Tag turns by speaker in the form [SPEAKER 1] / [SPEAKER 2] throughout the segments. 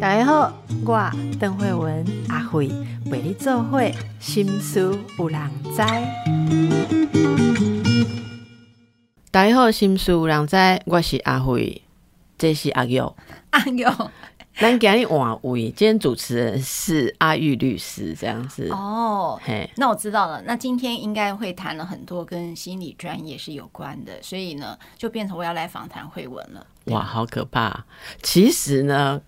[SPEAKER 1] 大家好，我邓慧文阿慧陪你做会心思有人知。大家好，心思有人知，我是阿慧，这是阿玉。
[SPEAKER 2] 阿佑，
[SPEAKER 1] 咱今日换位，今天主持人是阿玉律师，这样子。
[SPEAKER 2] 哦，
[SPEAKER 1] 嘿，
[SPEAKER 2] 那我知道了。那今天应该会谈了很多跟心理专业是有关的，所以呢，就变成我要来访谈慧文了。
[SPEAKER 1] 哇，好可怕！其实呢，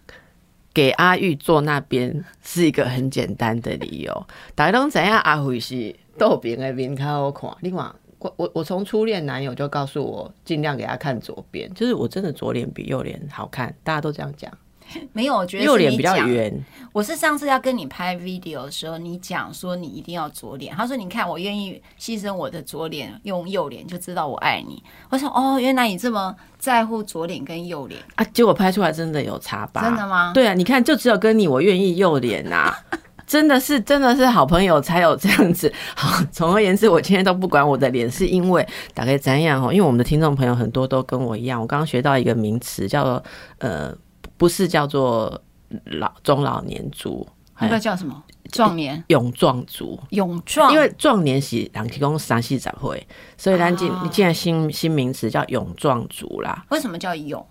[SPEAKER 1] 给阿玉坐那边是一个很简单的理由。大家都知影阿慧是豆饼的面较好看。另外，我我我从初恋男友就告诉我，尽量给他看左边，就是我真的左脸比右脸好看，大家都这样讲。
[SPEAKER 2] 没有，我觉得
[SPEAKER 1] 右脸比较。圆，
[SPEAKER 2] 我是上次要跟你拍 video 的时候，你讲说你一定要左脸，他说你看我愿意牺牲我的左脸，用右脸就知道我爱你。我想哦，原来你这么在乎左脸跟右脸，
[SPEAKER 1] 啊，结果拍出来真的有差吧？
[SPEAKER 2] 真的吗？
[SPEAKER 1] 对啊，你看，就只有跟你我愿意右脸呐、真的是真的是好朋友才有这样子。好，总而言之，我今天都不管我的脸，是因为大概怎样哦？因为我们的听众朋友很多都跟我一样，我刚刚学到一个名词，叫做呃，不是叫做老中老年族，
[SPEAKER 2] 那个叫什么？壮年、
[SPEAKER 1] 勇壮族。
[SPEAKER 2] 勇壮，
[SPEAKER 1] 因为壮年是人提供三四十岁，所以咱进
[SPEAKER 2] 哦
[SPEAKER 1] 你进来新新名词叫勇壮族啦，
[SPEAKER 2] 为什么叫勇？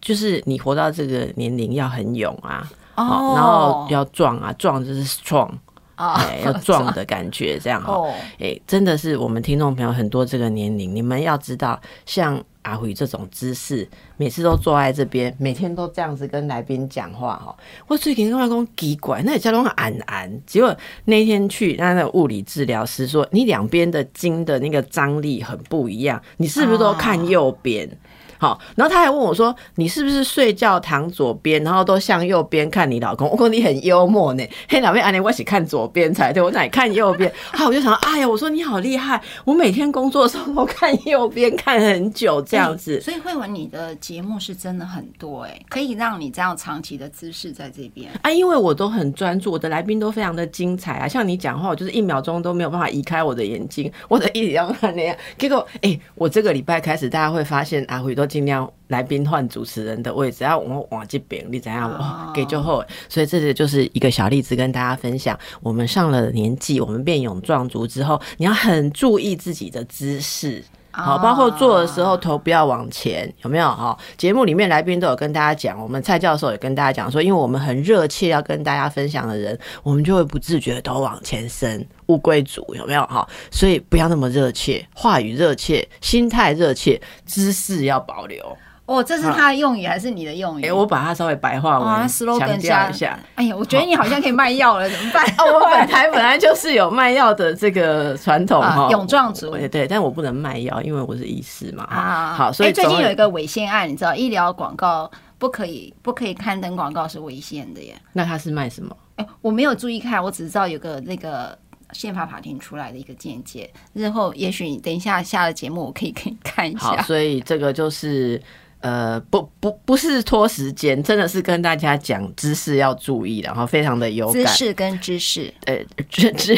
[SPEAKER 1] 就是你活到这个年龄要很勇啊，
[SPEAKER 2] 哦，
[SPEAKER 1] 然后要壮啊，壮就是 strong，要 壮的感觉，这样哈。
[SPEAKER 2] 哦，
[SPEAKER 1] 哎，真的是我们听众朋友很多这个年龄，你们要知道，像阿辉这种姿势，每次都坐在这边，每天都这样子跟来宾讲话哈。我最近跟外公奇怪，那叫弄安安，结果那一天去，那那个物理治疗师说，你两边的筋的那个张力很不一样，你是不是都看右边？好，然后他还问我说：“你是不是睡觉躺左边，然后都向右边看你老公？” 我说：“你很幽默呢。”嘿，老妹，安妮，我是看左边才对，我哪里看右边？好，我就想，哎呀，我说你好厉害，我每天工作的时候都看右边，看很久这样子。
[SPEAKER 2] 所以慧文，你的节目是真的很多哎、可以让你这样长期的姿势在这边。
[SPEAKER 1] 啊，因为我都很专注，我的来宾都非常的精彩啊。像你讲话，我就是一秒钟都没有办法移开我的眼睛，我的一直要看那样。结果，哎、我这个礼拜开始，大家会发现阿辉都尽量来宾换主持人的位置，然后我往这边，你怎样？哦，给就后，所以这个就是一个小例子跟大家分享。我们上了年纪，我们变勇壮族之后，你要很注意自己的姿势。好，包括做的时候头不要往前，有没有？哈，节目里面来宾都有跟大家讲，我们蔡教授也跟大家讲说，因为我们很热切要跟大家分享的人，我们就会不自觉地头往前伸，乌龟族有没有？哈，所以不要那么热切，话语热切，心态热切，姿势要保留。
[SPEAKER 2] 哦，这是他的用语还是你的用语？
[SPEAKER 1] 哎、我把它稍微白话
[SPEAKER 2] 哇
[SPEAKER 1] 文
[SPEAKER 2] ，slogan
[SPEAKER 1] 强调一下。
[SPEAKER 2] 哎呀，我觉得你好像可以卖药了，怎么办？
[SPEAKER 1] 哦，我本台本来就是有卖药的这个传统
[SPEAKER 2] 啊
[SPEAKER 1] 哈，
[SPEAKER 2] 勇壮族
[SPEAKER 1] 对对，但我不能卖药，因为我是医师嘛。
[SPEAKER 2] 啊，
[SPEAKER 1] 好，所以
[SPEAKER 2] 哎最近有一个违宪案，你知道，医疗广告不可以不可以刊登广告是违宪的耶。
[SPEAKER 1] 那他是卖什么？
[SPEAKER 2] 哎，我没有注意看，我只知道有个那个宪法法庭出来的一个见解。日后也许你等一下下了节目，我可以给你看一
[SPEAKER 1] 好，
[SPEAKER 2] 下。
[SPEAKER 1] 所以这个就是呃，不不不是拖时间，真的是跟大家讲知识要注意，然后非常的有
[SPEAKER 2] 姿
[SPEAKER 1] 感。
[SPEAKER 2] 势跟知识，
[SPEAKER 1] 呃，姿姿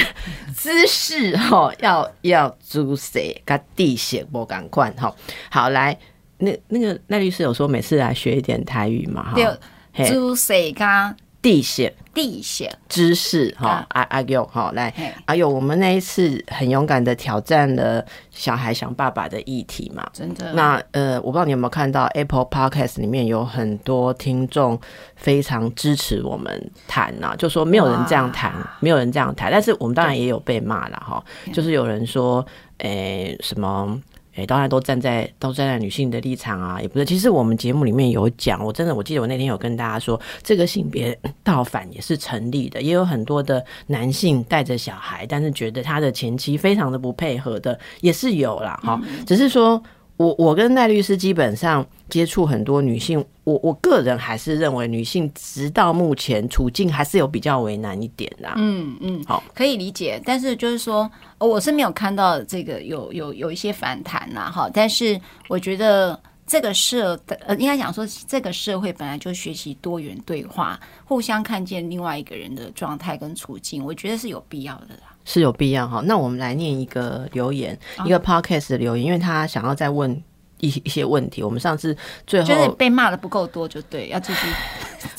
[SPEAKER 1] 姿势哈，要要注意跟地形不赶快哈。好，来，那那个赖律师有说每次来学一点台语嘛哈。
[SPEAKER 2] 对，
[SPEAKER 1] 嘿
[SPEAKER 2] 姿势跟
[SPEAKER 1] 地形
[SPEAKER 2] 地形，
[SPEAKER 1] 知识哈
[SPEAKER 2] 啊，
[SPEAKER 1] 阿阿佑哈，来
[SPEAKER 2] 嘿，
[SPEAKER 1] 阿佑，我们那一次很勇敢的挑战了小孩想爸爸的议题嘛。
[SPEAKER 2] 真的。
[SPEAKER 1] 那呃，我不知道你有没有看到 Apple Podcast 里面有很多听众非常支持我们谈呐、就说没有人这样谈，没有人这样谈，但是我们当然也有被骂了哈，就是有人说，诶、什么。诶、当然都站在都站在女性的立场啊，也不是。其实我们节目里面有讲，我真的我记得我那天有跟大家说，这个性别倒反也是成立的，也有很多的男性带着小孩，但是觉得他的前妻非常的不配合的，也是有啦。哈、只是说我我跟赖律师基本上接触很多女性，我我个人还是认为女性直到目前处境还是有比较为难一点啦。
[SPEAKER 2] 嗯嗯，
[SPEAKER 1] 好，
[SPEAKER 2] 可以理解。但是就是说，呃我是没有看到这个有有有一些反弹啦，哈。但是我觉得这个社呃，应该讲说，这个社会本来就学习多元对话，互相看见另外一个人的状态跟处境，我觉得是有必要的啦。
[SPEAKER 1] 是有必要哈。那我们来念一个留言，一个 podcast 的留言，因为他想要再问。一一些问题。我们上次最后
[SPEAKER 2] 就是被骂的不够多，就对，要继续。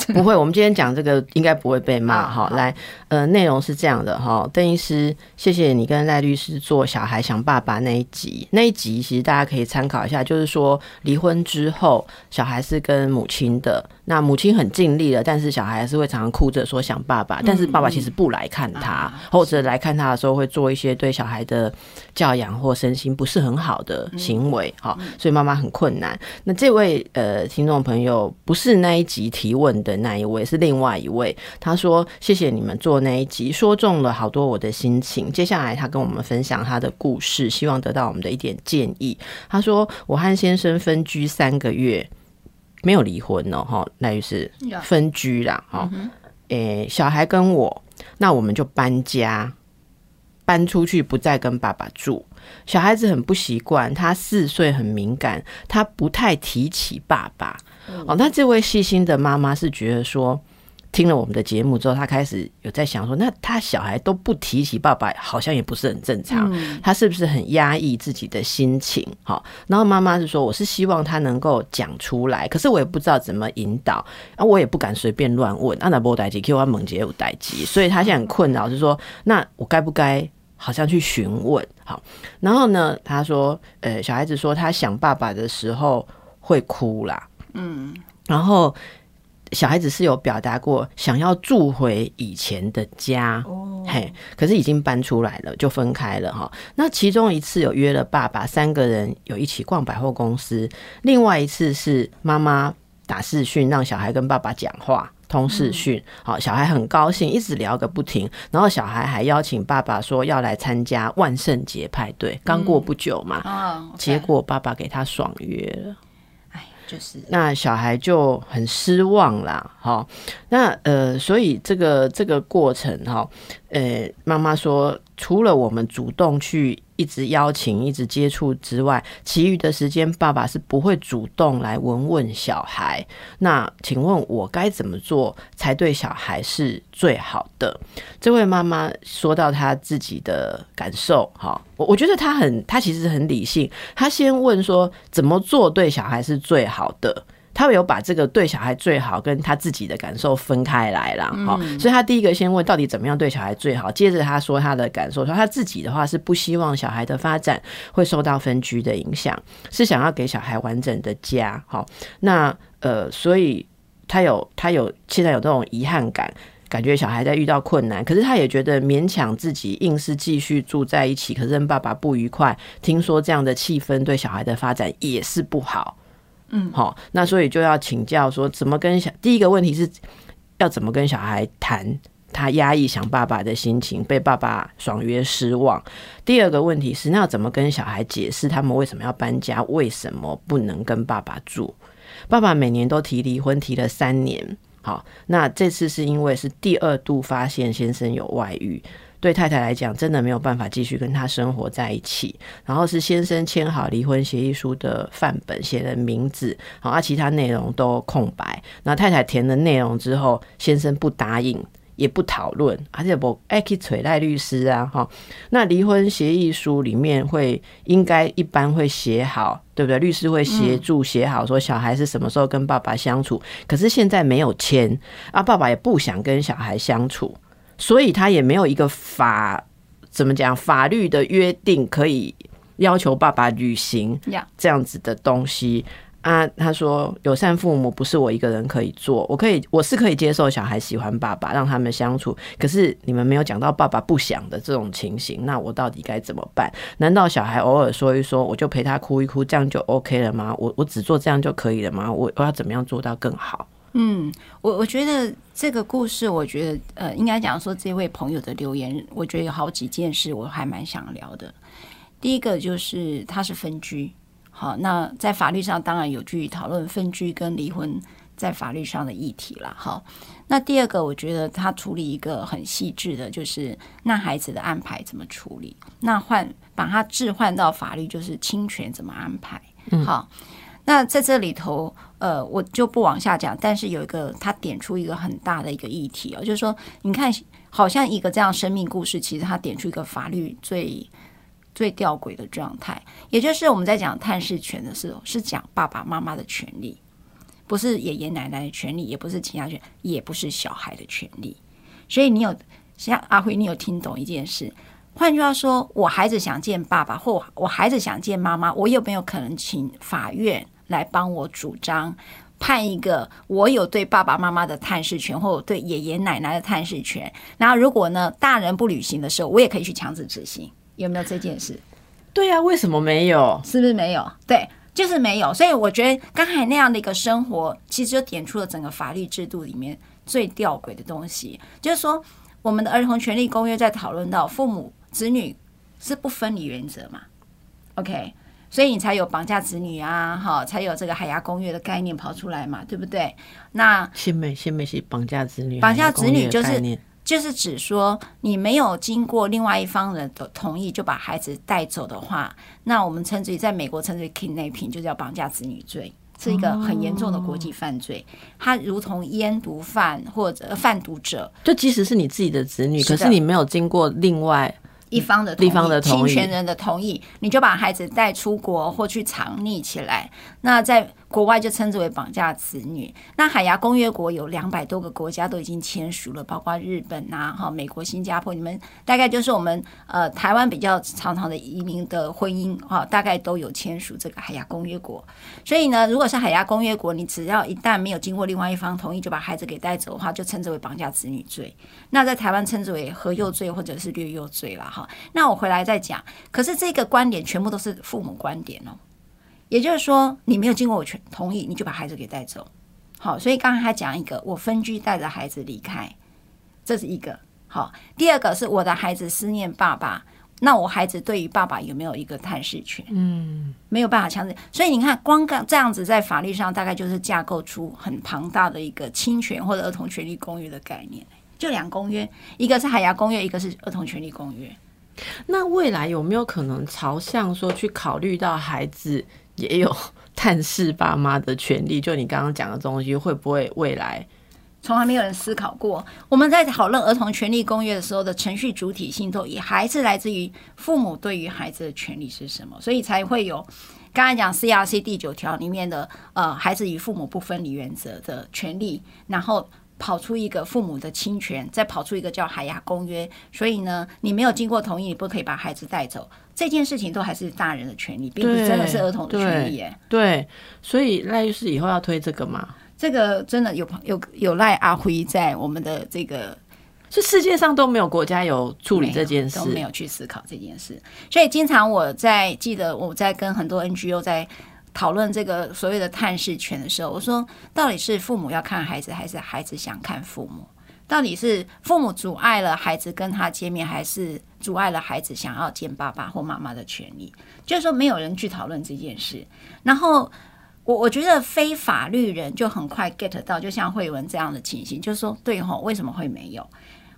[SPEAKER 1] 不会，我们今天讲这个应该不会被骂哈。来，呃，内容是这样的哈，邓医师，谢谢你跟赖律师做小孩想爸爸那一集，那一集其实大家可以参考一下，就是说离婚之后，小孩是跟母亲的。那母亲很尽力了，但是小孩还是会常常哭着说想爸爸，但是爸爸其实不来看他，或者来看他的时候会做一些对小孩的教养或身心不是很好的行为，好，所以妈妈很困难。那这位呃听众朋友不是那一集提问的那一位，是另外一位，他说谢谢你们做那一集，说中了好多我的心情。接下来他跟我们分享他的故事，希望得到我们的一点建议。他说我和先生分居三个月。没有离婚哦，哈，那就是分居啦，哈，诶，小孩跟我，那我们就搬家，搬出去，不再跟爸爸住。小孩子很不习惯，他四岁很敏感，他不太提起爸爸。哦，那这位细心的妈妈是觉得说。听了我们的节目之后，他开始有在想说，那他小孩都不提起爸爸，好像也不是很正常。他是不是很压抑自己的心情？好，然后妈妈是说，我是希望他能够讲出来，可是我也不知道怎么引导，啊，我也不敢随便乱问。啊那波代机 Q 阿猛杰有代机，所以他现在很困扰，是说，那我该不该好像去询问？好，然后呢，他说，呃，小孩子说他想爸爸的时候会哭啦，嗯，然后。小孩子是有表达过想要住回以前的家，嘿，可是已经搬出来了，就分开了哈。那其中一次有约了爸爸，三个人有一起逛百货公司；另外一次是妈妈打视讯，让小孩跟爸爸讲话，通视讯。好，小孩很高兴，一直聊个不停。然后小孩还邀请爸爸说要来参加万圣节派对，刚过不久嘛，结果爸爸给他爽约了。
[SPEAKER 2] 就是
[SPEAKER 1] 那小孩就很失望啦，好，那呃，所以这个这个过程哈，呃，妈妈说，除了我们主动去。一直邀请、一直接触之外，其余的时间，爸爸是不会主动来闻问小孩。那请问我该怎么做才对小孩是最好的？这位妈妈说到她自己的感受，哈，我我觉得她很，她其实很理性。她先问说，怎么做对小孩是最好的？他有把这个对小孩最好跟他自己的感受分开来了，哈，所以他第一个先问到底怎么样对小孩最好，接着他说他的感受，说他自己的话是不希望小孩的发展会受到分居的影响，是想要给小孩完整的家，好，那呃，所以他有他有现在有这种遗憾感，感觉小孩在遇到困难，可是他也觉得勉强自己硬是继续住在一起，可是跟爸爸不愉快，听说这样的气氛对小孩的发展也是不好。嗯，好，那所以就要请教说，怎么跟小第一个问题是要怎么跟小孩谈他压抑想爸爸的心情，被爸爸爽约失望。第二个问题是，那要怎么跟小孩解释他们为什么要搬家，为什么不能跟爸爸住？爸爸每年都提离婚，提了三年。好，那这次是因为是第二度发现先生有外遇。对太太来讲，真的没有办法继续跟他生活在一起。然后是先生签好离婚协议书的范本，写的名字，好，啊其他内容都空白。那太太填了内容之后，先生不答应，也不讨论，而且不爱去催赖律师啊，哈。那离婚协议书里面会应该一般会写好，对不对？律师会协助写好，说小孩是什么时候跟爸爸相处。可是现在没有签，啊，爸爸也不想跟小孩相处。所以他也没有一个法怎么讲法律的约定可以要求爸爸履行这样子的东西啊。他说友善父母不是我一个人可以做，我可以我是可以接受小孩喜欢爸爸，让他们相处。可是你们没有讲到爸爸不想的这种情形，那我到底该怎么办？难道小孩偶尔说一说，我就陪他哭一哭，这样就 OK 了吗？我我只做这样就可以了吗？我我要怎么样做到更好？
[SPEAKER 2] 嗯，我我觉得这个故事，我觉得呃，应该讲说这位朋友的留言，我觉得有好几件事，我还蛮想聊的。第一个就是他是分居，好，那在法律上当然有去讨论分居跟离婚在法律上的议题了。好，那第二个，我觉得他处理一个很细致的，就是那孩子的安排怎么处理，那换把他置换到法律，就是侵权怎么安排。好。那在这里头，呃，我就不往下讲。但是有一个，他点出一个很大的一个议题哦，就是说，你看，好像一个这样生命故事，其实他点出一个法律最最吊诡的状态，也就是我们在讲探视权的时候，是讲爸爸妈妈的权利，不是爷爷奶奶的权利，也不是其他权，也不是小孩的权利。所以你有像阿辉，你有听懂一件事？换句话说，我孩子想见爸爸，或我孩子想见妈妈，我有没有可能请法院来帮我主张？判一个我有对爸爸妈妈的探视权，或者对爷爷奶奶的探视权。然后如果呢大人不履行的时候，我也可以去强制执行。有没有这件事？
[SPEAKER 1] 对啊，为什么没有？
[SPEAKER 2] 是不是没有？对，就是没有。所以我觉得刚才那样的一个生活，其实就点出了整个法律制度里面最吊诡的东西。就是说，我们的儿童权利公约在讨论到父母子女是不分离原则嘛？OK。所以你才有绑架子女啊，哈，才有这个海牙公约的概念跑出来嘛，对不对？那
[SPEAKER 1] 新美新美是绑架子女，
[SPEAKER 2] 绑架子女就是就是指说你没有经过另外一方人的同意就把孩子带走的话，那我们称之为在美国称之为 kidnapping，就叫绑架子女罪，是一个很严重的国际犯罪。它如同烟毒贩或者贩毒者，
[SPEAKER 1] 就即使是你自己的子女，可是你没有经过另外。
[SPEAKER 2] 一方的
[SPEAKER 1] 地方的
[SPEAKER 2] 侵权人的同意，你就把孩子带出国或去藏匿起来。那在国外就称之为绑架子女。那海牙公约国有两百多个国家都已经签署了，包括日本啊、哈美国、新加坡。你们大概就是我们呃台湾比较常常的移民的婚姻哈，大概都有签署这个海牙公约国。所以呢，如果是海牙公约国，你只要一旦没有经过另外一方同意就把孩子给带走的话，就称之为绑架子女罪。那在台湾称之为合幼罪或者是略幼罪了哈。那我回来再讲。可是这个观点全部都是父母观点哦。也就是说，你没有经过我全同意，你就把孩子给带走。好，所以刚才他讲一个，我分居带着孩子离开，这是一个好。第二个是我的孩子思念爸爸，那我孩子对于爸爸有没有一个探视权？嗯，没有办法强制。所以你看，光刚这样子在法律上大概就是架构出很庞大的一个侵权或者儿童权利公约的概念。就两公约，一个是海牙公约，一个是儿童权利公约。
[SPEAKER 1] 那未来有没有可能朝向说去考虑到孩子？也有 探视爸妈的权利，就你刚刚讲的东西，会不会未来
[SPEAKER 2] 从来没有人思考过？我们在讨论儿童权利公约的时候的程序主体性，都也还是来自于父母对于孩子的权利是什么，所以才会有刚才讲 CRC 第九条里面的呃孩子与父母不分离原则的权利，然后。跑出一个父母的侵权，再跑出一个叫海牙公约，所以呢，你没有经过同意，你不可以把孩子带走。这件事情都还是大人的权利，并不是真的是儿童的权利。耶。
[SPEAKER 1] 对，所以赖律师以后要推这个吗？
[SPEAKER 2] 这个真的有有有赖阿辉在我们的这个，
[SPEAKER 1] 是世界上都没有国家有处理这件事，
[SPEAKER 2] 都没有去思考这件事。所以经常我在记得我在跟很多 NGO 在。讨论这个所谓的探视权的时候，我说到底是父母要看孩子，还是孩子想看父母？到底是父母阻碍了孩子跟他见面，还是阻碍了孩子想要见爸爸或妈妈的权利？就是说，没有人去讨论这件事。然后，我我觉得非法律人就很快 get 到，就像慧文这样的情形，就是说，对吼，为什么会没有？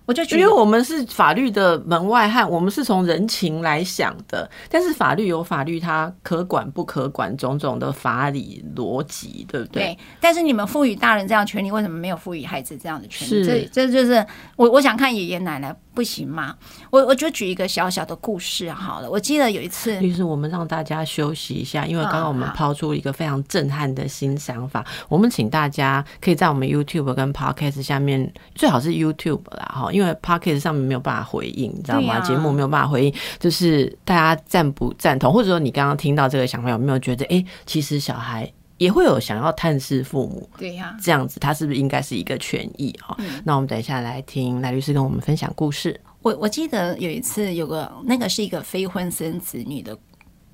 [SPEAKER 2] 我就觉得，
[SPEAKER 1] 因为我们是法律的门外汉，我们是从人情来想的。但是法律有法律，它可管不可管，种种的法理逻辑，对不对？
[SPEAKER 2] 对。但是你们赋予大人这样权利，为什么没有赋予孩子这样的权利？这这就是我我想看爷爷奶奶。不行吗？我我就举一个小小的故事好了。我记得有一次，
[SPEAKER 1] 律师，我们让大家休息一下，因为刚刚我们抛出一个非常震撼的新想法。我们请大家可以在我们 YouTube 跟 Podcast 下面，最好是 YouTube 啦哈，因为 Podcast 上面没有办法回应，你知道吗？节目没有办法回应，就是大家赞不赞同，或者说你刚刚听到这个想法，有没有觉得，哎，其实小孩。也会有想要探视父母，
[SPEAKER 2] 对呀，
[SPEAKER 1] 这样子他是不是应该是一个权益哈？那我们等一下来听赖律师跟我们分享故事。
[SPEAKER 2] 我我记得有一次有个那个是一个非婚生子女的。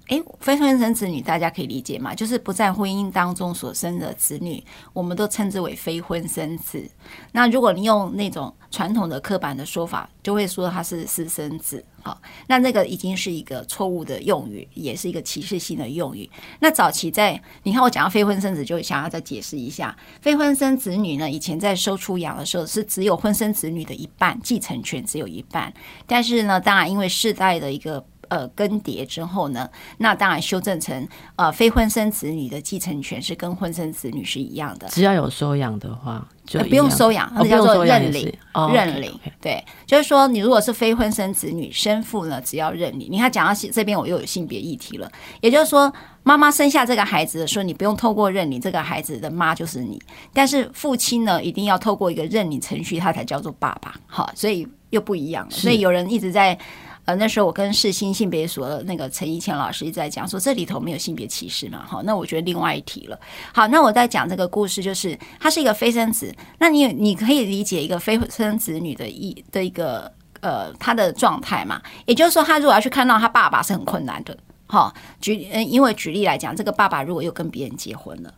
[SPEAKER 2] 哎，非婚生子女大家可以理解嘛？就是不在婚姻当中所生的子女，我们都称之为非婚生子。那如果你用那种传统的刻板的说法，就会说他是私生子。好，那那个已经是一个错误的用语，也是一个歧视性的用语。那早期在你看我讲到非婚生子，就想要再解释一下，非婚生子女呢，以前在收出养的时候是只有婚生子女的一半继承权，只有一半。但是呢，当然因为世代的一个呃更迭之后呢，那当然修正成呃非婚生子女的继承权是跟婚生子女是一样的。
[SPEAKER 1] 只要有收养的话，就
[SPEAKER 2] 呃不用收养，
[SPEAKER 1] 哦
[SPEAKER 2] 那叫做认领。
[SPEAKER 1] 哦
[SPEAKER 2] 认领对，就是说你如果是非婚生子女，生父呢只要认领。你看讲到这边，我又有性别议题了，也就是说，妈妈生下这个孩子的时候，你不用透过认领，这个孩子的妈就是你，但是父亲呢，一定要透过一个认领程序，他才叫做爸爸。好，所以又不一样了。所以有人一直在。呃，那时候我跟世新性别所那个陈怡倩老师一直在讲说，这里头没有性别歧视嘛，哈，那我觉得另外一题了。好，那我在讲这个故事，就是他是一个非生子，那你你可以理解一个非生子女的一的一个呃他的状态嘛？也就是说，他如果要去看到他爸爸是很困难的。哈，举嗯，因为举例来讲，这个爸爸如果又跟别人结婚了。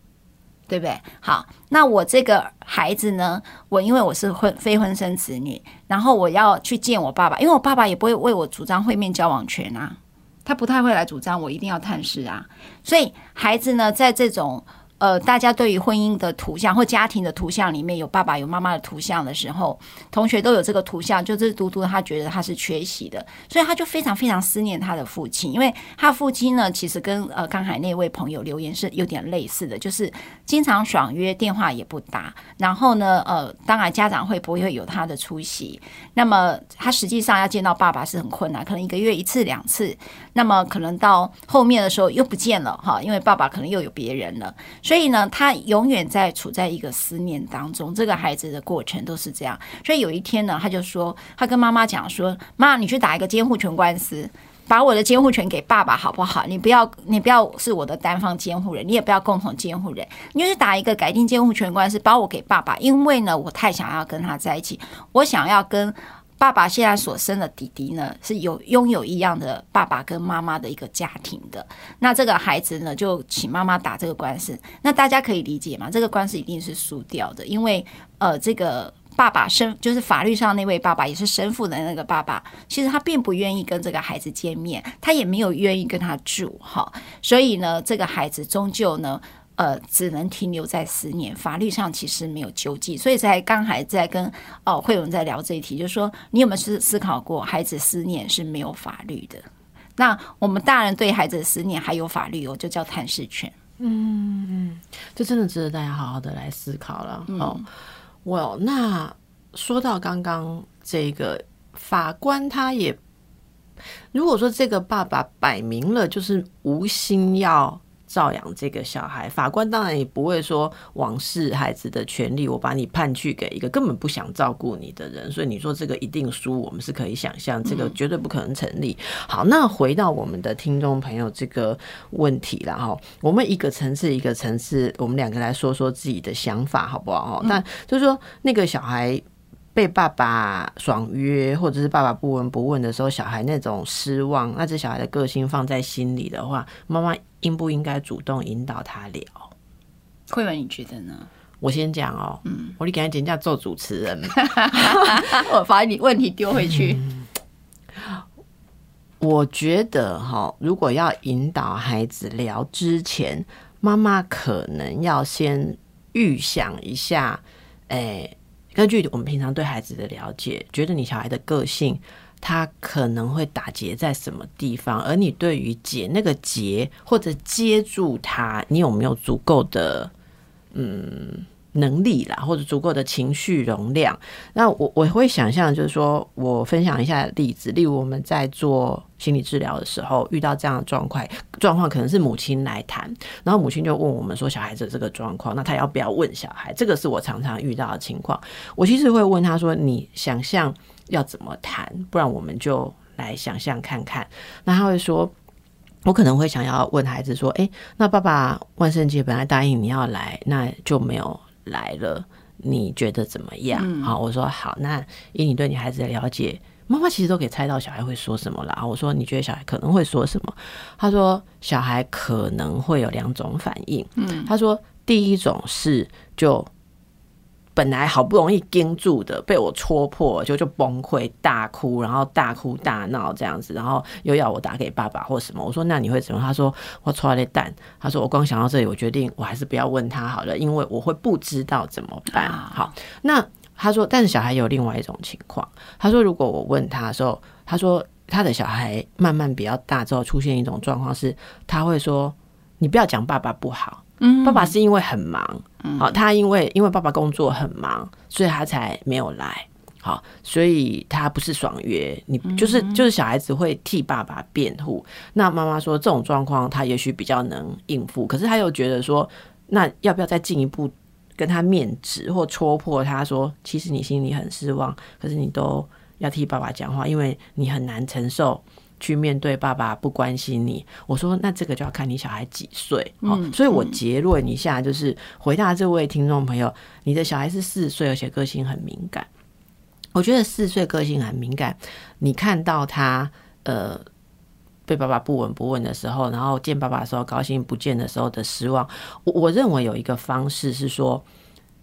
[SPEAKER 2] 对不对？好，那我这个孩子呢？我因为我是婚非婚生子女，然后我要去见我爸爸，因为我爸爸也不会为我主张会面交往权啊，他不太会来主张我一定要探视啊。所以孩子呢，在这种呃，大家对于婚姻的图像或家庭的图像里面有爸爸有妈妈的图像的时候，同学都有这个图像，就是嘟嘟他觉得他是缺席的，所以他就非常非常思念他的父亲，因为他父亲呢，其实跟呃刚才那位朋友留言是有点类似的，就是经常爽约，电话也不打，然后呢，呃，当然家长会不会有他的出席？那么他实际上要见到爸爸是很困难，可能一个月一次两次，那么可能到后面的时候又不见了哈，因为爸爸可能又有别人了，所以呢，他永远在处在一个思念当中。这个孩子的过程都是这样，所以有一天呢，他就说，他跟妈妈讲说：“妈，你去打一个监护权官司。”把我的监护权给爸爸好不好？你不要，你不要是我的单方监护人，你也不要共同监护人，你就是打一个改定监护权官司，把我给爸爸。因为呢，我太想要跟他在一起，我想要跟爸爸现在所生的弟弟呢，是有拥有一样的爸爸跟妈妈的一个家庭的。那这个孩子呢，就请妈妈打这个官司。那大家可以理解吗？这个官司一定是输掉的，因为呃，这个。爸爸生就是法律上那位爸爸，也是生父的那个爸爸，其实他并不愿意跟这个孩子见面，他也没有愿意跟他住哈，所以呢，这个孩子终究呢，呃，只能停留在思念，法律上其实没有救济，所以才刚还在跟哦慧文在聊这一题，就是说你有没有思思考过，孩子思念是没有法律的，那我们大人对孩子的思念还有法律哦，就叫探视权。
[SPEAKER 1] 嗯这真的值得大家好好的来思考了。哦，我那说到刚刚这个法官，他也如果说这个爸爸摆明了就是无心要照养这个小孩，法官当然也不会说枉视孩子的权利，我把你判去给一个根本不想照顾你的人，所以你说这个一定输，我们是可以想象，这个绝对不可能成立。好，那回到我们的听众朋友这个问题了哈，我们一个层次一个层次，我们两个来说说自己的想法好不好？哈，但就是说那个小孩。被爸爸爽约，或者是爸爸不闻不问的时候，小孩那种失望，那这小孩的个性放在心里的话，妈妈应不应该主动引导他聊？
[SPEAKER 2] 慧文，你觉得呢？
[SPEAKER 1] 我先讲哦，嗯，我你给他减价做主持人，
[SPEAKER 2] 我把你问题丢回去。
[SPEAKER 1] 我觉得哈，如果要引导孩子聊之前，妈妈可能要先预想一下，哎、根据我们平常对孩子的了解，觉得你小孩的个性，他可能会打结在什么地方，而你对于解那个结或者接住他，你有没有足够的嗯能力啦，或者足够的情绪容量？那我我会想象，就是说我分享一下例子，例如我们在做心理治疗的时候，遇到这样的状况，状况可能是母亲来谈，然后母亲就问我们说小孩子这个状况，那他要不要问小孩？这个是我常常遇到的情况。我其实会问他说：“你想象要怎么谈？不然我们就来想象看看。”那他会说。我可能会想要问孩子说：“诶，那爸爸万圣节本来答应你要来，那就没有来了，你觉得怎么样？”好，我说好。那以你对你孩子的了解，妈妈其实都可以猜到小孩会说什么啦。我说你觉得小孩可能会说什么？他说小孩可能会有两种反应。嗯，他说第一种是就。本来好不容易盯住的，被我戳破，就就崩溃大哭，然后大哭大闹这样子，然后又要我打给爸爸或什么。我说那你会怎么？他说我戳了蛋。他说我光想到这里，我决定我还是不要问他好了，因为我会不知道怎么办。好，那他说，但是小孩有另外一种情况。他说如果我问他的时候，他说他的小孩慢慢比较大之后，出现一种状况是，他会说：“你不要讲爸爸不好，
[SPEAKER 2] 嗯
[SPEAKER 1] 爸爸是因为很忙，好、他因为因为爸爸工作很忙，所以他才没有来。”好，所以他不是爽约，你就是就是小孩子会替爸爸辩护。那妈妈说这种状况他也许比较能应付，可是他又觉得说，那要不要再进一步跟他面质或戳破他说，其实你心里很失望，可是你都要替爸爸讲话，因为你很难承受。去面对爸爸不关心你，我说那这个就要看你小孩几岁好、所以我结论一下，就是回答这位听众朋友，你的小孩是四岁，而且个性很敏感。我觉得四岁个性很敏感，你看到他呃被爸爸不闻不问的时候，然后见爸爸的时候高兴，不见的时候的失望，我我认为有一个方式是说，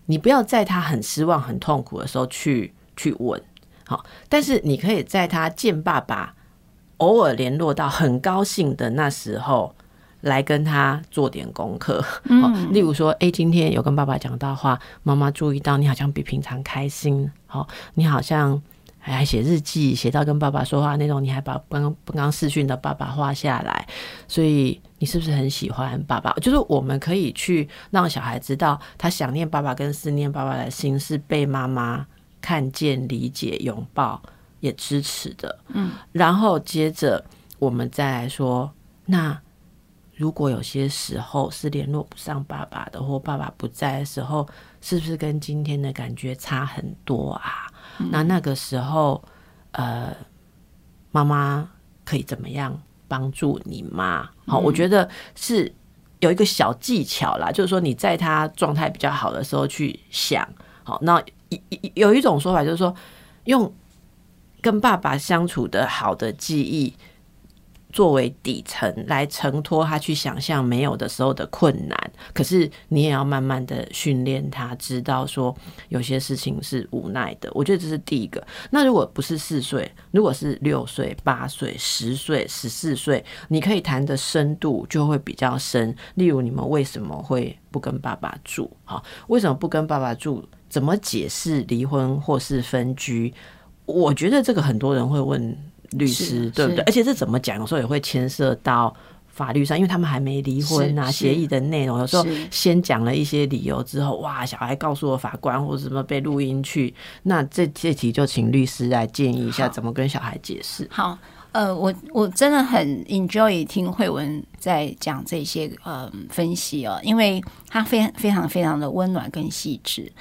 [SPEAKER 1] 你不要在他很失望、很痛苦的时候去去问，好，但是你可以在他见爸爸偶尔联络到很高兴的那时候。来跟他做点功课，好，例如说，哎，今天有跟爸爸讲到话，妈妈注意到你好像比平常开心，好，你好像还写日记，写到跟爸爸说话那种，你还把刚刚刚视讯的爸爸画下来，所以你是不是很喜欢爸爸？就是我们可以去让小孩知道，他想念爸爸跟思念爸爸的心是被妈妈看见、理解、拥抱、也支持的。嗯，然后接着我们再来说，那如果有些时候是联络不上爸爸的，或爸爸不在的时候，是不是跟今天的感觉差很多啊？那那个时候，呃，妈妈可以怎么样帮助你吗？好，我觉得是有一个小技巧啦，就是说你在他状态比较好的时候去想。好，那有一种说法就是说，用跟爸爸相处的好的记忆。作为底层来承托他去想象没有的时候的困难，可是你也要慢慢的训练他，知道说有些事情是无奈的。我觉得这是第一个。那如果不是四岁，如果是六岁、八岁、十岁、十四岁，你可以谈的深度就会比较深。例如，你们为什么会不跟爸爸住？好，为什么不跟爸爸住？怎么解释离婚或是分居？我觉得这个很多人会问。律师对不对？而且这怎么讲？有时候也会牵涉到法律上，因为他们还没离婚啊，协议的内容有时候先讲了一些理由之后，哇，小孩告诉我法官或者什么被录音去，那这这题就请律师来建议一下怎么跟小孩解释。
[SPEAKER 2] 好，呃，我我真的很 enjoy 听慧文在讲这些呃分析哦，因为他非常非常非常的温暖跟细致。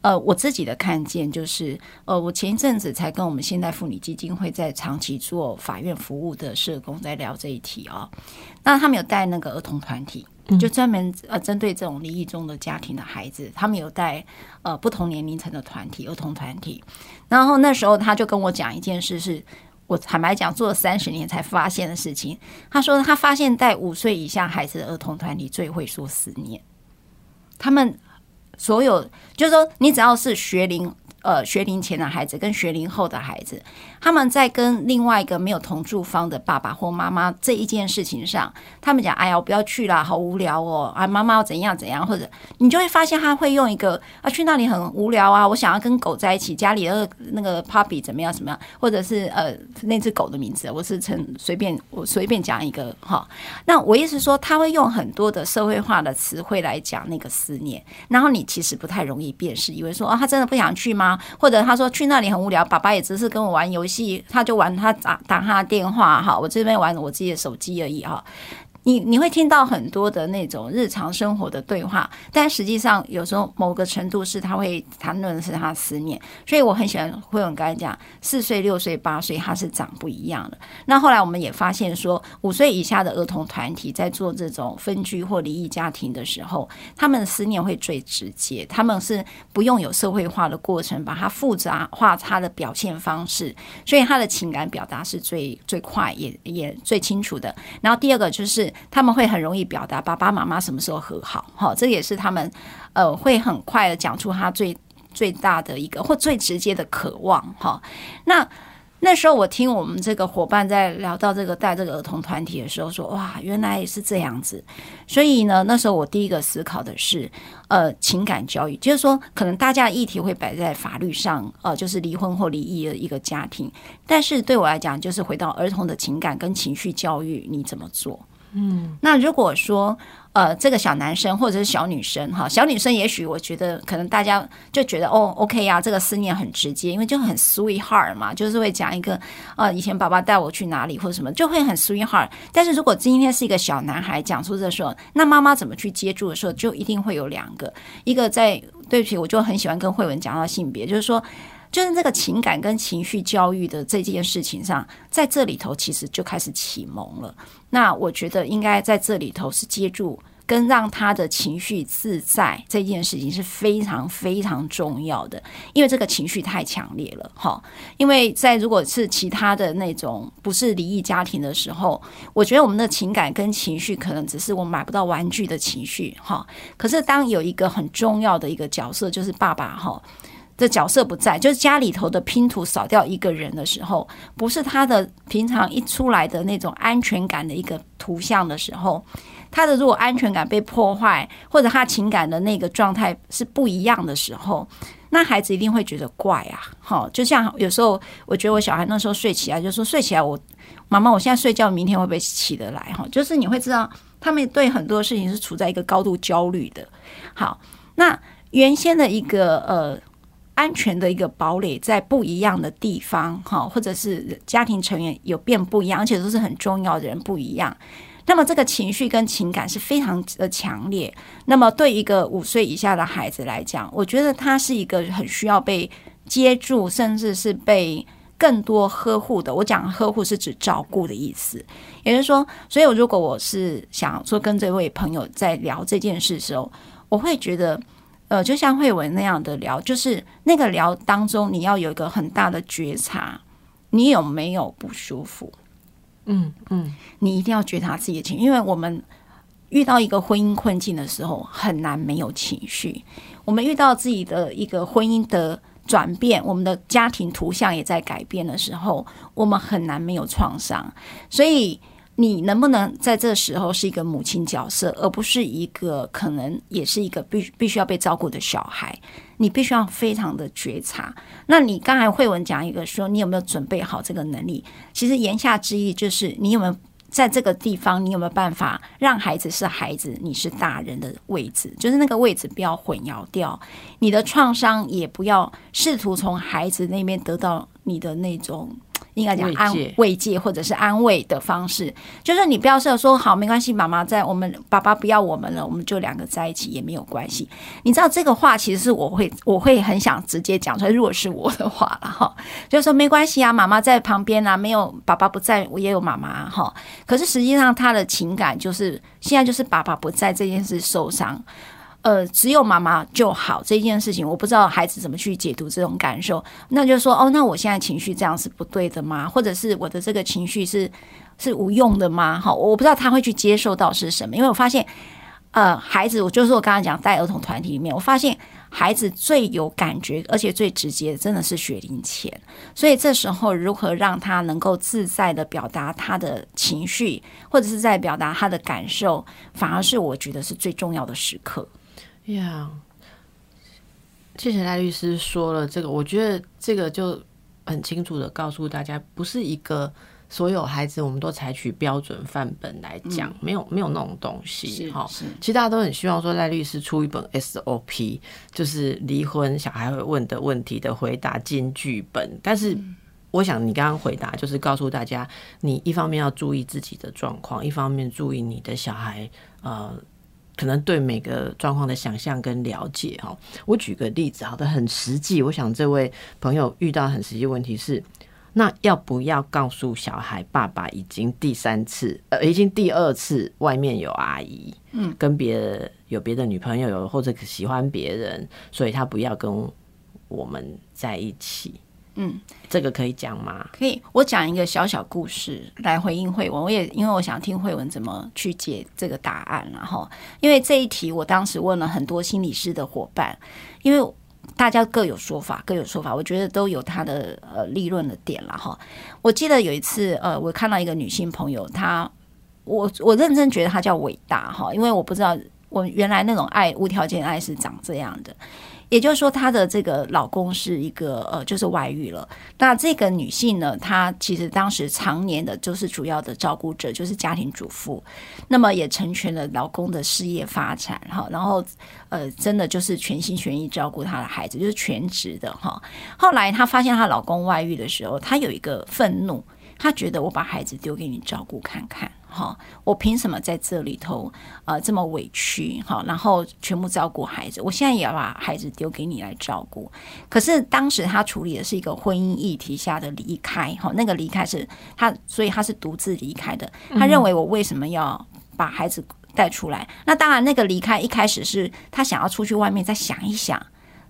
[SPEAKER 2] 呃，我自己的看见就是，呃，我前一阵子才跟我们现代妇女基金会在长期做法院服务的社工在聊这一题哦。那他们有带那个儿童团体，就专门呃针对这种离异中的家庭的孩子，他们有带呃不同年龄层的团体儿童团体。然后那时候他就跟我讲一件事，是我坦白讲做了三十年才发现的事情。他说他发现带五岁以下孩子的儿童团体最会说思念，他们。所有就是说，你只要是学龄呃学龄前的孩子跟学龄后的孩子，他们在跟另外一个没有同住方的爸爸或妈妈这一件事情上，他们讲：“哎呀，我不要去了，好无聊哦！”啊，妈妈要怎样怎样，或者你就会发现他会用一个啊，去那里很无聊啊，我想要跟狗在一起，家里的那个 puppy 怎么样怎么样，或者是呃那只狗的名字，我是称随便我随便讲一个哈。那我意思说，他会用很多的社会化的词汇来讲那个思念，然后你其实不太容易辨识，以为说哦，他真的不想去吗？或者他说去那里很无聊，爸爸也只是跟我玩游戏，他就玩他打打他的电话哈，我这边玩我自己的手机而已哈。你你会听到很多的那种日常生活的对话，但实际上有时候某个程度是他会谈论的是他思念，所以我很喜欢慧文刚才讲四岁、六岁、八岁他是长不一样的。那后来我们也发现说，五岁以下的儿童团体在做这种分居或离异家庭的时候，他们的思念会最直接，他们是不用有社会化的过程，把它复杂化他的表现方式，所以他的情感表达是最最快也也最清楚的。然后第二个就是。他们会很容易表达爸爸妈妈什么时候和好，哈，这也是他们呃会很快的讲出他最最大的一个或最直接的渴望，哈。那那时候我听我们这个伙伴在聊到这个带这个儿童团体的时候，说哇，原来是这样子。所以呢，那时候我第一个思考的是，呃，情感教育，就是说，可能大家的议题会摆在法律上，呃，就是离婚或离异的一个家庭。但是对我来讲，就是回到儿童的情感跟情绪教育，你怎么做？嗯，那如果说。呃，这个小男生或者是小女生哈，小女生也许我觉得可能大家就觉得哦，OK 呀，这个思念很直接，因为就很 sweetheart 嘛，就是会讲一个啊，以前爸爸带我去哪里或者什么，就会很 sweetheart。但是如果今天是一个小男孩讲出这时候，那妈妈怎么去接住的时候，就一定会有两个，一个在对不起，我就很喜欢跟慧文讲到性别，就是说。就是这个情感跟情绪教育的这件事情上，在这里头其实就开始启蒙了。那我觉得应该在这里头是接住跟让他的情绪自在这件事情是非常非常重要的，因为这个情绪太强烈了，哈。因为在如果是其他的那种不是离异家庭的时候，我觉得我们的情感跟情绪可能只是我买不到玩具的情绪，哈。可是当有一个很重要的一个角色，就是爸爸，哈。这角色不在，就是家里头的拼图少掉一个人的时候，不是他的平常一出来的那种安全感的一个图像的时候，他的如果安全感被破坏，或者他情感的那个状态是不一样的时候，那孩子一定会觉得怪啊！好，就像有时候我觉得我小孩那时候睡起来就说睡起来，我妈妈我现在睡觉，明天会不会起得来？哈，就是你会知道他们对很多事情是处在一个高度焦虑的。好，那原先的一个呃。安全的一个堡垒在不一样的地方，哈，或者是家庭成员有变不一样，而且都是很重要的人不一样。那么这个情绪跟情感是非常的强烈。那么对一个五岁以下的孩子来讲，我觉得他是一个很需要被接住，甚至是被更多呵护的。我讲呵护是指照顾的意思，也就是说，所以如果我是想说跟这位朋友在聊这件事的时候，我会觉得。呃，就像慧文那样的聊，就是那个聊当中，你要有一个很大的觉察，你有没有不舒服？嗯嗯，你一定要觉察自己的情绪，因为我们遇到一个婚姻困境的时候，很难没有情绪。我们遇到自己的一个婚姻的转变，我们的家庭图像也在改变的时候，我们很难没有创伤。所以。你能不能在这时候是一个母亲角色，而不是一个可能也是一个必必须要被照顾的小孩？你必须要非常的觉察。那你刚才慧文讲一个说，你有没有准备好这个能力？其实言下之意就是，你有没有在这个地方，你有没有办法让孩子是孩子，你是大人的位置，就是那个位置不要混淆掉。你的创伤也不要试图从孩子那边得到你的那种。应该讲安慰藉或者是安慰的方式，就是你不要说说好没关系，妈妈在我们爸爸不要我们了，我们就两个在一起也没有关系。你知道这个话其实是我会我会很想直接讲出来，如果是我的话了哈，就说没关系啊，妈妈在旁边啊，没有爸爸不在我也有妈妈哈。可是实际上他的情感就是现在就是爸爸不在这件事受伤。呃，只有妈妈就好这件事情，我不知道孩子怎么去解读这种感受。那就说，哦，那我现在情绪这样是不对的吗？或者是我的这个情绪是是无用的吗？好，我不知道他会去接受到是什么。因为我发现，呃，孩子，我就是我刚刚讲带儿童团体里面，我发现孩子最有感觉，而且最直接，真的是学龄前。所以这时候，如何让他能够自在的表达他的情绪，或者是在表达他的感受，反而是我觉得是最重要的时刻。
[SPEAKER 1] 呀，谢谢赖律师说了这个，我觉得这个就很清楚的告诉大家，不是一个所有孩子我们都采取标准范本来讲，没有没有那种东西哈。其实大家都很希望说赖律师出一本 SOP，就是离婚小孩会问的问题的回答金剧本。但是我想你刚刚回答就是告诉大家，你一方面要注意自己的状况，一方面注意你的小孩呃。可能对每个状况的想象跟了解哈，我举个例子，好的，很实际。我想这位朋友遇到很实际问题是，那要不要告诉小孩，爸爸已经第三次，呃，已经第二次外面有阿姨，嗯，跟别人有别的女朋友，有或者喜欢别人，所以他不要跟我们在一起。嗯，这个可以讲吗？
[SPEAKER 2] 可以，我讲一个小小故事来回应慧文。我也因为我想听慧文怎么去解这个答案，然后因为这一题我当时问了很多心理师的伙伴，因为大家各有说法，各有说法，我觉得都有他的呃立论的点了哈。我记得有一次，呃，我看到一个女性朋友，她我我认真觉得她叫伟大哈，因为我不知道我原来那种爱无条件爱是长这样的。也就是说，她的这个老公是一个呃，就是外遇了。那这个女性呢，她其实当时常年的就是主要的照顾者，就是家庭主妇。那么也成全了老公的事业发展哈，然后呃，真的就是全心全意照顾她的孩子，就是全职的哈。后来她发现她老公外遇的时候，她有一个愤怒，她觉得我把孩子丢给你照顾看看。哈，我凭什么在这里头呃这么委屈？好，然后全部照顾孩子，我现在也要把孩子丢给你来照顾。可是当时他处理的是一个婚姻议题下的离开，哈，那个离开是他，所以他是独自离开的。他认为我为什么要把孩子带出来？那当然，那个离开一开始是他想要出去外面再想一想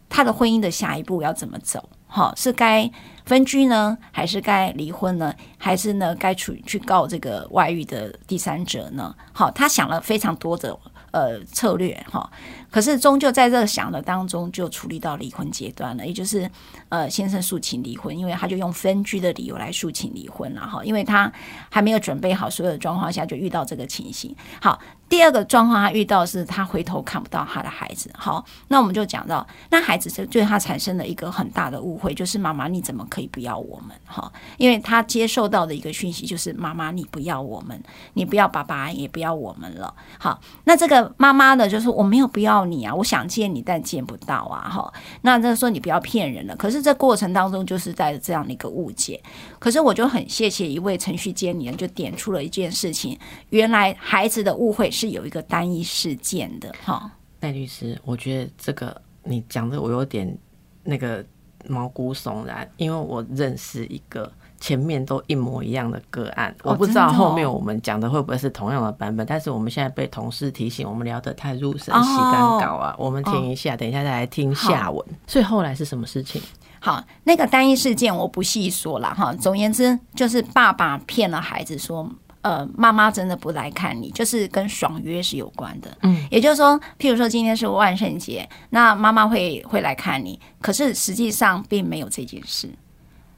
[SPEAKER 2] 他的婚姻的下一步要怎么走。好，是该分居呢，还是该离婚呢？还是呢，该去去告这个外遇的第三者呢？好，他想了非常多的呃策略哈，可是终究在这个想的当中，就处理到离婚阶段了，也就是呃先生诉请离婚，因为他就用分居的理由来诉请离婚了哈，因为他还没有准备好所有的状况下就遇到这个情形。好。第二个状况，他遇到是他回头看不到他的孩子。好，那我们就讲到，那孩子是对他产生了一个很大的误会，就是妈妈你怎么可以不要我们？哈，因为他接受到的一个讯息就是妈妈你不要我们，你不要爸爸也不要我们了。好，那这个妈妈呢，就是我没有不要你啊，我想见你但见不到啊。哈，那这说你不要骗人了。可是这过程当中就是带着这样的一个误解。可是我就很谢谢一位程序监理人，就点出了一件事情，原来孩子的误会。是有一个单一事件的哈，
[SPEAKER 1] 戴律师，我觉得这个你讲的我有点那个毛骨悚然，因为我认识一个前面都一模一样的个案，我不知道后面我们讲的会不会是同样的版本，但是我们现在被同事提醒，我们聊得太入神，洗干搞啊，我们听一下，等一下再来听下文。所以后来是什么事情？
[SPEAKER 2] 好，那个单一事件我不细说了哈，总言之就是爸爸骗了孩子说。呃，妈妈真的不来看你，就是跟爽约是有关的。嗯，也就是说，譬如说今天是万圣节，那妈妈会会来看你，可是实际上并没有这件事，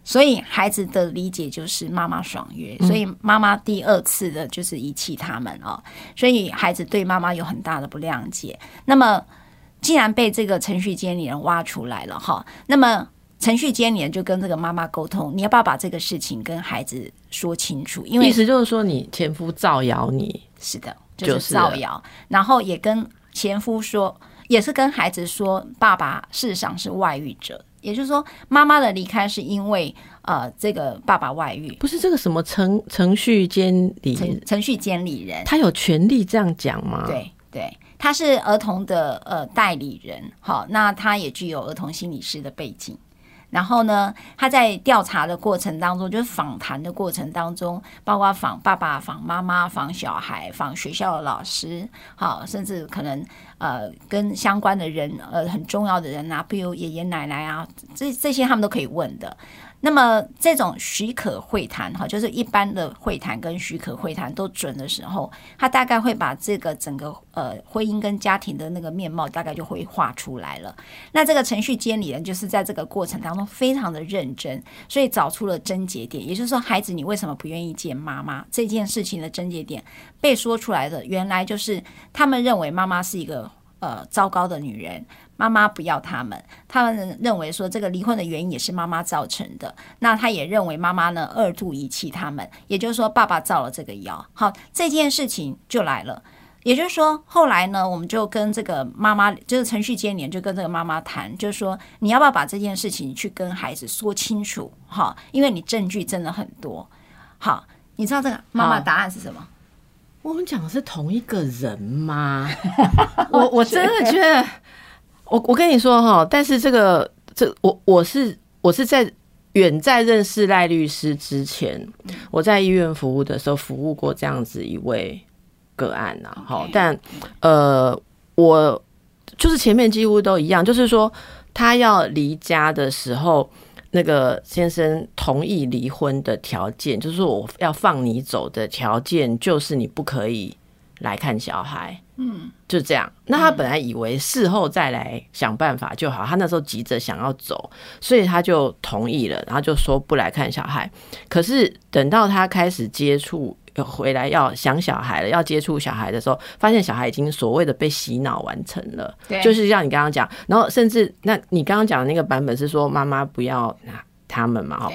[SPEAKER 2] 所以孩子的理解就是妈妈爽约，所以妈妈第二次的就是遗弃他们哦，所以孩子对妈妈有很大的不谅解。那么，既然被这个程序监理人挖出来了哈，那么。程序监理就跟这个妈妈沟通，你要不要把这个事情跟孩子说清楚？因为
[SPEAKER 1] 意思就是说，你前夫造谣你，
[SPEAKER 2] 是的，就是造谣。然后也跟前夫说，也是跟孩子说，爸爸事实上是外遇者。也就是说，妈妈的离开是因为呃，这个爸爸外遇。
[SPEAKER 1] 不是这个什么程程序监理
[SPEAKER 2] 程序监理人，
[SPEAKER 1] 他有权利这样讲吗？
[SPEAKER 2] 对对，他是儿童的呃代理人，好，那他也具有儿童心理师的背景。然后呢，他在调查的过程当中，就是访谈的过程当中，包括访爸爸、访妈妈、访小孩、访学校的老师，好，甚至可能呃跟相关的人，呃很重要的人啊，比如爷爷奶奶啊，这这些他们都可以问的。那么这种许可会谈哈，就是一般的会谈跟许可会谈都准的时候，他大概会把这个整个呃婚姻跟家庭的那个面貌大概就会画出来了。那这个程序监理人就是在这个过程当中非常的认真，所以找出了症结点，也就是说，孩子你为什么不愿意见妈妈这件事情的症结点被说出来的，原来就是他们认为妈妈是一个呃糟糕的女人。妈妈不要他们，他们认为说这个离婚的原因也是妈妈造成的。那他也认为妈妈呢二度遗弃他们，也就是说爸爸造了这个谣。好，这件事情就来了。也就是说，后来呢，我们就跟这个妈妈，就是程序接连，就跟这个妈妈谈，就是说你要不要把这件事情去跟孩子说清楚？哈，因为你证据真的很多。好，你知道这个妈妈答案是什么？
[SPEAKER 1] 我们讲的是同一个人吗？我我真的觉得。我我跟你说哈，但是这个这我我是我是在远在认识赖律师之前，我在医院服务的时候服务过这样子一位个案呐。好，但呃，我就是前面几乎都一样，就是说他要离家的时候，那个先生同意离婚的条件，就是我要放你走的条件，就是你不可以来看小孩。嗯，就这样。那他本来以为事后再来想办法就好，他那时候急着想要走，所以他就同意了，然后就说不来看小孩。可是等到他开始接触回来要想小孩了，要接触小孩的时候，发现小孩已经所谓的被洗脑完成了，对就是像你刚刚讲，然后甚至那你刚刚讲的那个版本是说妈妈不要拿他们嘛？哈，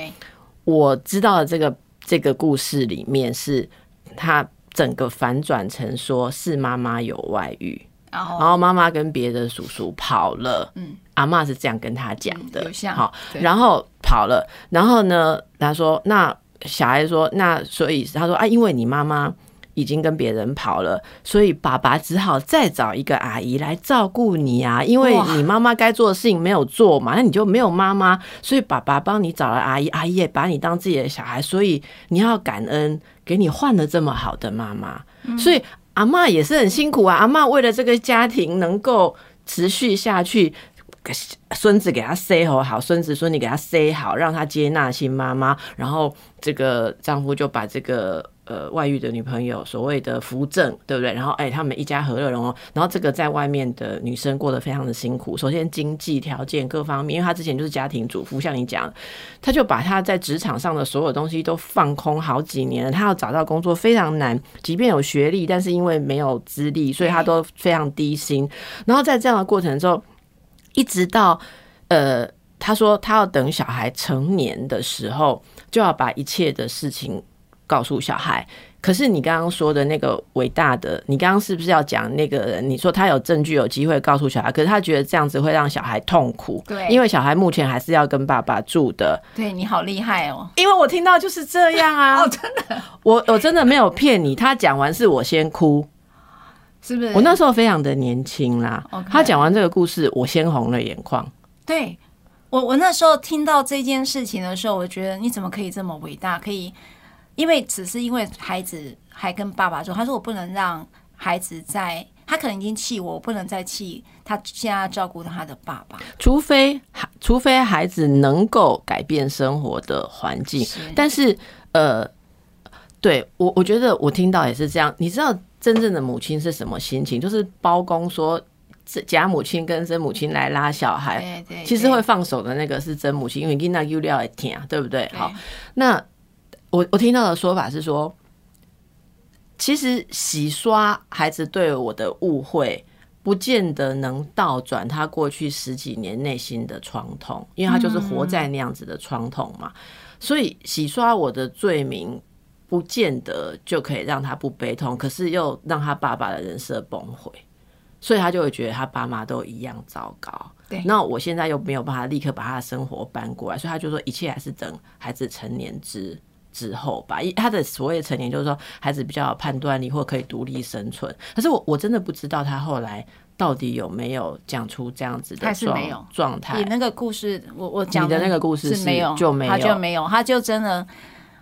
[SPEAKER 1] 我知道的这个这个故事里面是他。整个反转成说是妈妈有外遇，然后妈妈跟别的叔叔跑了。嗯，阿妈是这样跟他讲的。
[SPEAKER 2] 好，
[SPEAKER 1] 然后跑了，然后呢，他说那小孩说那所以他说啊，因为你妈妈。已经跟别人跑了，所以爸爸只好再找一个阿姨来照顾你啊！因为你妈妈该做的事情没有做嘛，那你就没有妈妈，所以爸爸帮你找了阿姨，阿姨也把你当自己的小孩，所以你要感恩，给你换了这么好的妈妈。所以阿妈也是很辛苦啊，阿妈为了这个家庭能够持续下去，孙子给他塞好好，孙子孙女给他塞好，让他接纳新妈妈，然后这个丈夫就把这个。呃，外遇的女朋友，所谓的扶正，对不对？然后，哎，他们一家和乐融融。然后，这个在外面的女生过得非常的辛苦。首先，经济条件各方面，因为她之前就是家庭主妇，像你讲，她就把她在职场上的所有东西都放空好几年了。她要找到工作非常难，即便有学历，但是因为没有资历，所以她都非常低薪。然后在这样的过程中，一直到呃，她说她要等小孩成年的时候，就要把一切的事情。告诉小孩，可是你刚刚说的那个伟大的，你刚刚是不是要讲那个人？你说他有证据、有机会告诉小孩，可是他觉得这样子会让小孩痛苦。
[SPEAKER 2] 对，
[SPEAKER 1] 因为小孩目前还是要跟爸爸住的。
[SPEAKER 2] 对你好厉害哦！
[SPEAKER 1] 因为我听到就是这样啊！
[SPEAKER 2] 哦，真的，
[SPEAKER 1] 我我真的没有骗你。他讲完是我先哭，
[SPEAKER 2] 是不是？
[SPEAKER 1] 我那时候非常的年轻啦。他讲完这个故事，我先红了眼眶。
[SPEAKER 2] 对我，我那时候听到这件事情的时候，我觉得你怎么可以这么伟大？可以。因为只是因为孩子还跟爸爸说，他说我不能让孩子在，他可能已经气我，我不能再气他，现在照顾他的爸爸。
[SPEAKER 1] 除非孩，除非孩子能够改变生活的环境。但是，呃，对我，我觉得我听到也是这样。你知道真正的母亲是什么心情？就是包公说，假母亲跟真母亲来拉小孩，其实会放手的那个是真母亲，因为你那 U 料也甜，对不对？好，那。我我听到的说法是说，其实洗刷孩子对我的误会，不见得能倒转他过去十几年内心的创痛，因为他就是活在那样子的创痛嘛。所以洗刷我的罪名，不见得就可以让他不悲痛，可是又让他爸爸的人设崩毁，所以他就会觉得他爸妈都一样糟糕。
[SPEAKER 2] 对，
[SPEAKER 1] 那我现在又没有办法立刻把他的生活搬过来，所以他就说一切还是等孩子成年之。之后吧，他的所谓成年就是说孩子比较有判断力或可以独立生存。可是我我真的不知道他后来到底有没有讲出这样子的状状态。
[SPEAKER 2] 你那个故事，我我讲
[SPEAKER 1] 的那个故事
[SPEAKER 2] 是没有，
[SPEAKER 1] 就没有，
[SPEAKER 2] 他就没有，他就真的，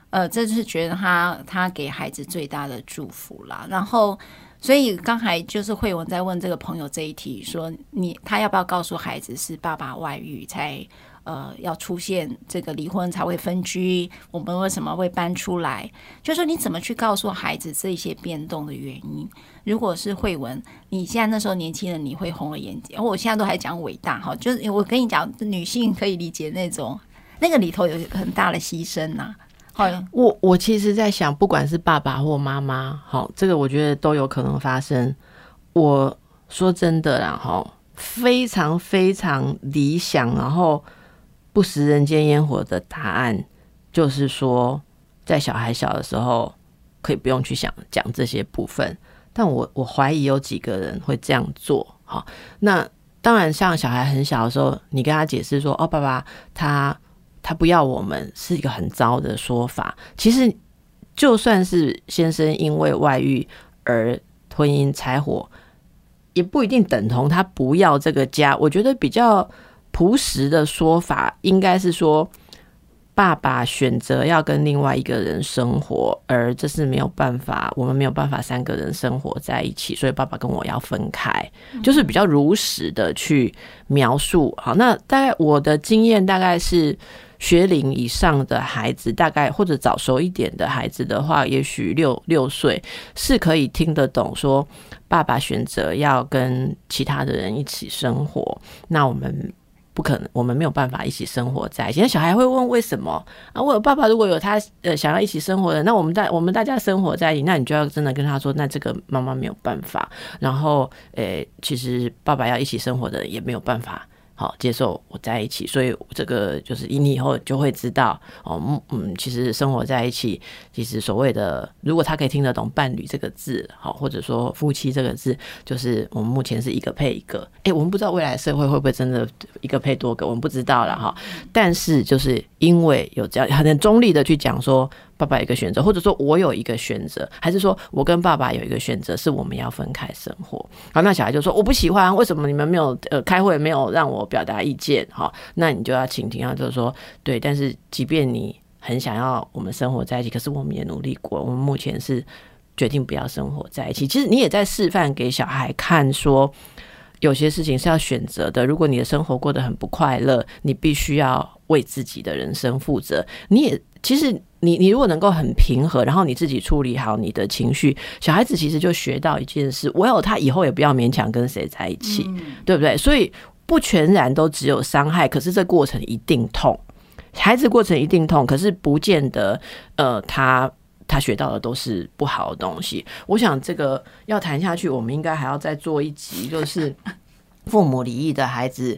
[SPEAKER 2] 呃，这是觉得他他给孩子最大的祝福啦。然后，所以刚才就是慧文在问这个朋友这一题，说你他要不要告诉孩子是爸爸外遇才？呃，要出现这个离婚才会分居，我们为什么会搬出来？就说你怎么去告诉孩子这些变动的原因？如果是慧文，你现在那时候年轻人，你会红了眼睛。我现在都还讲伟大哈，就是我跟你讲，女性可以理解那种那个里头有很大的牺牲呐。好，
[SPEAKER 1] 我我其实，在想，不管是爸爸或妈妈，好，这个我觉得都有可能发生。我说真的，啦，哈非常非常理想，然后。不食人间烟火的答案，就是说，在小孩小的时候，可以不用去想讲这些部分。但我我怀疑有几个人会这样做。好，那当然，像小孩很小的时候，你跟他解释说：“哦，爸爸，他他不要我们，是一个很糟的说法。”其实，就算是先生因为外遇而婚姻柴火，也不一定等同他不要这个家。我觉得比较。朴实的说法应该是说，爸爸选择要跟另外一个人生活，而这是没有办法，我们没有办法三个人生活在一起，所以爸爸跟我要分开，就是比较如实的去描述。好，那大概我的经验大概是学龄以上的孩子，大概或者早熟一点的孩子的话，也许六六岁是可以听得懂说爸爸选择要跟其他的人一起生活，那我们。不可能，我们没有办法一起生活在现在。小孩会问为什么啊？我有爸爸如果有他呃想要一起生活的，那我们大我们大家生活在一起，那你就要真的跟他说，那这个妈妈没有办法。然后，诶，其实爸爸要一起生活的也没有办法。好，接受我在一起，所以这个就是你以后就会知道哦，嗯，其实生活在一起，其实所谓的，如果他可以听得懂“伴侣”这个字，好，或者说“夫妻”这个字，就是我们目前是一个配一个。哎，我们不知道未来社会会不会真的一个配多个，我们不知道了哈。但是就是因为有这样很中立的去讲说。爸爸一个选择，或者说我有一个选择，还是说我跟爸爸有一个选择，是我们要分开生活。好，那小孩就说我不喜欢，为什么你们没有呃开会没有让我表达意见？哈，那你就要倾听啊，就是说对，但是即便你很想要我们生活在一起，可是我们也努力过，我们目前是决定不要生活在一起。其实你也在示范给小孩看，说有些事情是要选择的。如果你的生活过得很不快乐，你必须要为自己的人生负责。你也其实。你你如果能够很平和，然后你自己处理好你的情绪，小孩子其实就学到一件事：，我有他以后也不要勉强跟谁在一起，对不对？所以不全然都只有伤害，可是这过程一定痛，孩子过程一定痛，可是不见得呃，他他学到的都是不好的东西。我想这个要谈下去，我们应该还要再做一集，就是 父母离异的孩子。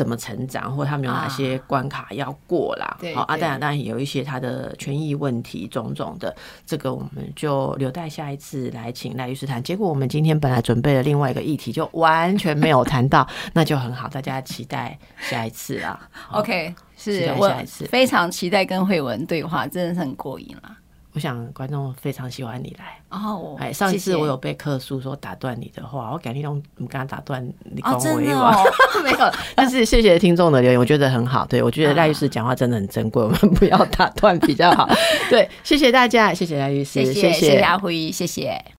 [SPEAKER 1] 怎么成长，或他们有哪些关卡要过啦？好，啊，当然，当然有一些他的权益问题，种种的，这个我们就留待下一次来请赖律师谈。结果我们今天本来准备了另外一个议题，就完全没有谈到，那就很好，大家期待下一次啊。
[SPEAKER 2] OK，是我非常期待跟慧文对话，真的是很过瘾了。
[SPEAKER 1] 我想观众非常喜欢你来
[SPEAKER 2] 哦。
[SPEAKER 1] 哎，上一次我有被客诉说打断你的话，我改天用你刚刚打断你恭维
[SPEAKER 2] 我，
[SPEAKER 1] 没有。但是谢谢听众的留言，我觉得很好。对我觉得赖律师讲话真的很珍贵，我们不要打断比较好。对，谢谢大家，谢谢赖律师，
[SPEAKER 2] 谢谢谢谢阿辉，谢谢。